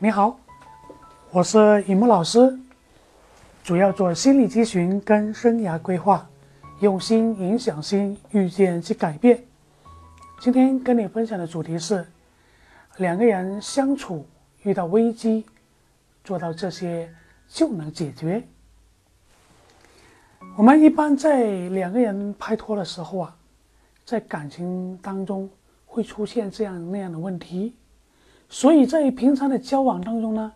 你好，我是尹木老师，主要做心理咨询跟生涯规划，用心影响心，遇见即改变。今天跟你分享的主题是两个人相处遇到危机，做到这些就能解决。我们一般在两个人拍拖的时候啊，在感情当中会出现这样那样的问题，所以在平常的交往当中呢，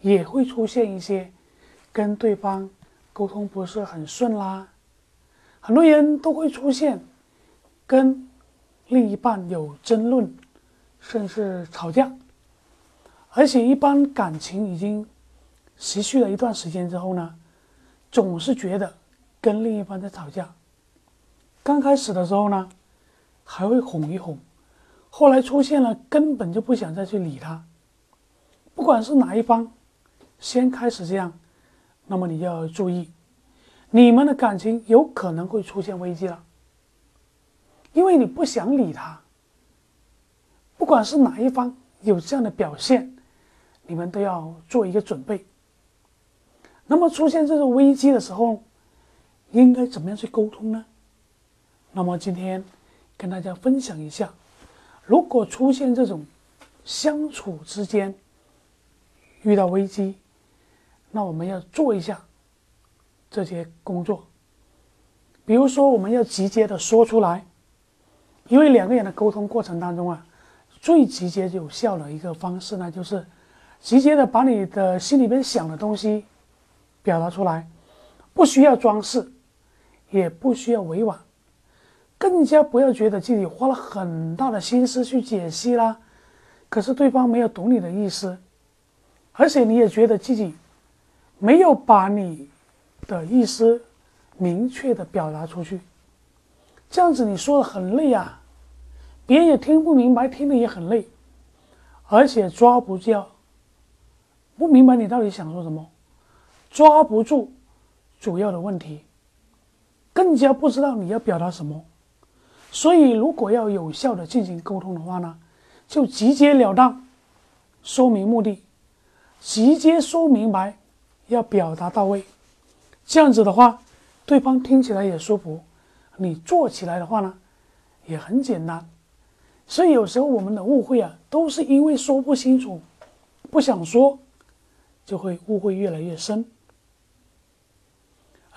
也会出现一些跟对方沟通不是很顺啦，很多人都会出现跟另一半有争论，甚至吵架，而且一般感情已经持续了一段时间之后呢，总是觉得。跟另一半在吵架，刚开始的时候呢，还会哄一哄，后来出现了根本就不想再去理他。不管是哪一方先开始这样，那么你要注意，你们的感情有可能会出现危机了，因为你不想理他。不管是哪一方有这样的表现，你们都要做一个准备。那么出现这种危机的时候。应该怎么样去沟通呢？那么今天跟大家分享一下，如果出现这种相处之间遇到危机，那我们要做一下这些工作。比如说，我们要直接的说出来，因为两个人的沟通过程当中啊，最直接有效的一个方式呢，就是直接的把你的心里边想的东西表达出来，不需要装饰。也不需要委婉，更加不要觉得自己花了很大的心思去解析啦，可是对方没有懂你的意思，而且你也觉得自己没有把你的意思明确的表达出去，这样子你说的很累啊，别人也听不明白，听的也很累，而且抓不叫，不明白你到底想说什么，抓不住主要的问题。更加不知道你要表达什么，所以如果要有效的进行沟通的话呢，就直截了当说明目的，直接说明白，要表达到位，这样子的话，对方听起来也舒服，你做起来的话呢，也很简单。所以有时候我们的误会啊，都是因为说不清楚，不想说，就会误会越来越深。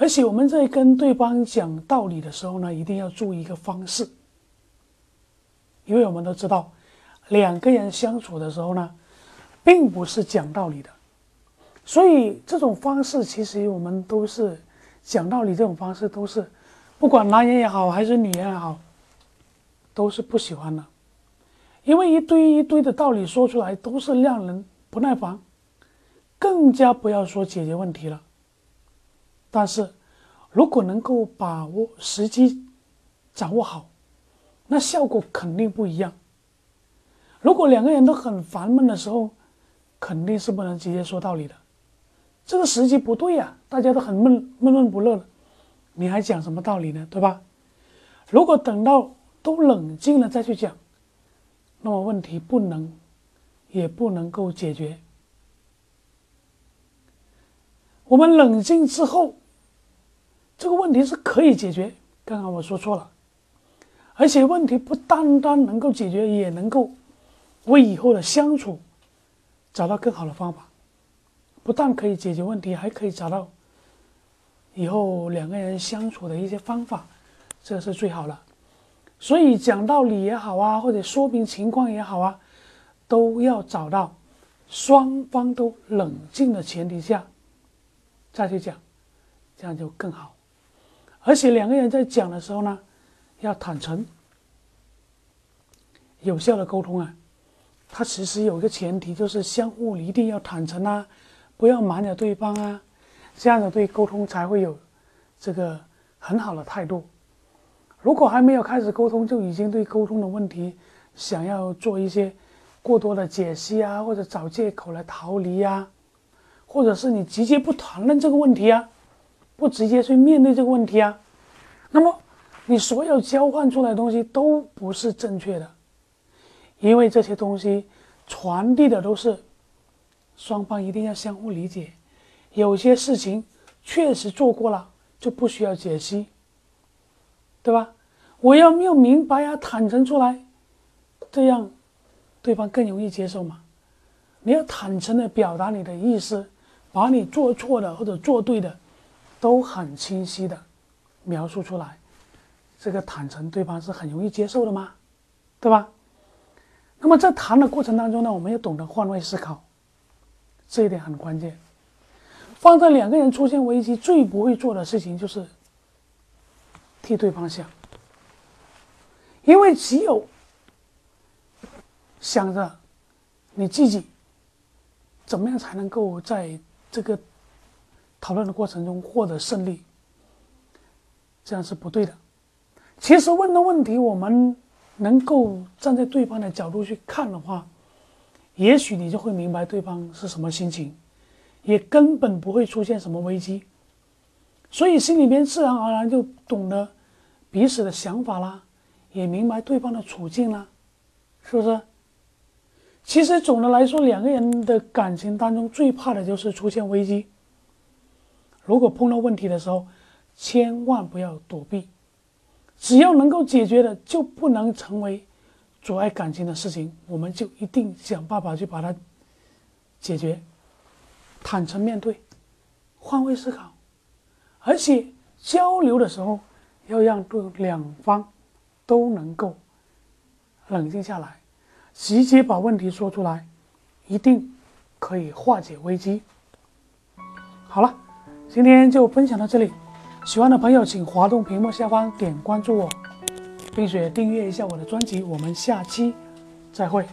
而且我们在跟对方讲道理的时候呢，一定要注意一个方式，因为我们都知道，两个人相处的时候呢，并不是讲道理的，所以这种方式其实我们都是讲道理这种方式都是，不管男人也好还是女人也好，都是不喜欢的，因为一堆一堆的道理说出来都是让人不耐烦，更加不要说解决问题了。但是，如果能够把握时机，掌握好，那效果肯定不一样。如果两个人都很烦闷的时候，肯定是不能直接说道理的。这个时机不对呀，大家都很闷闷闷不乐了，你还讲什么道理呢？对吧？如果等到都冷静了再去讲，那么问题不能，也不能够解决。我们冷静之后。这个问题是可以解决，刚刚我说错了，而且问题不单单能够解决，也能够为以后的相处找到更好的方法。不但可以解决问题，还可以找到以后两个人相处的一些方法，这是最好了。所以讲道理也好啊，或者说明情况也好啊，都要找到双方都冷静的前提下再去讲，这样就更好。而且两个人在讲的时候呢，要坦诚、有效的沟通啊。它其实有一个前提，就是相互一定要坦诚啊，不要瞒着对方啊，这样子对沟通才会有这个很好的态度。如果还没有开始沟通，就已经对沟通的问题想要做一些过多的解析啊，或者找借口来逃离呀，或者是你直接不谈论这个问题啊。不直接去面对这个问题啊，那么你所有交换出来的东西都不是正确的，因为这些东西传递的都是双方一定要相互理解。有些事情确实做过了，就不需要解析，对吧？我要要明白啊，坦诚出来，这样对方更容易接受嘛。你要坦诚的表达你的意思，把你做错的或者做对的都很清晰的描述出来，这个坦诚对方是很容易接受的吗？对吧？那么在谈的过程当中呢，我们要懂得换位思考，这一点很关键。放在两个人出现危机，最不会做的事情就是替对方想，因为只有想着你自己怎么样才能够在这个讨论的过程中获得胜利，这样是不对的。其实问的问题，我们能够站在对方的角度去看的话，也许你就会明白对方是什么心情。也根本不会出现什么危机，所以心里面自然而然就懂得彼此的想法啦，也明白对方的处境啦，是不是？其实总的来说，两个人的感情当中最怕的就是出现危机。如果碰到问题的时候，千万不要躲避，只要能够解决的，就不能成为阻碍感情的事情，我们就一定想办法去把它解决。坦诚面对，换位思考，而且交流的时候要让对两方都能够冷静下来，直接把问题说出来，一定可以化解危机。好了，今天就分享到这里，喜欢的朋友请滑动屏幕下方点关注我，并且订阅一下我的专辑。我们下期再会。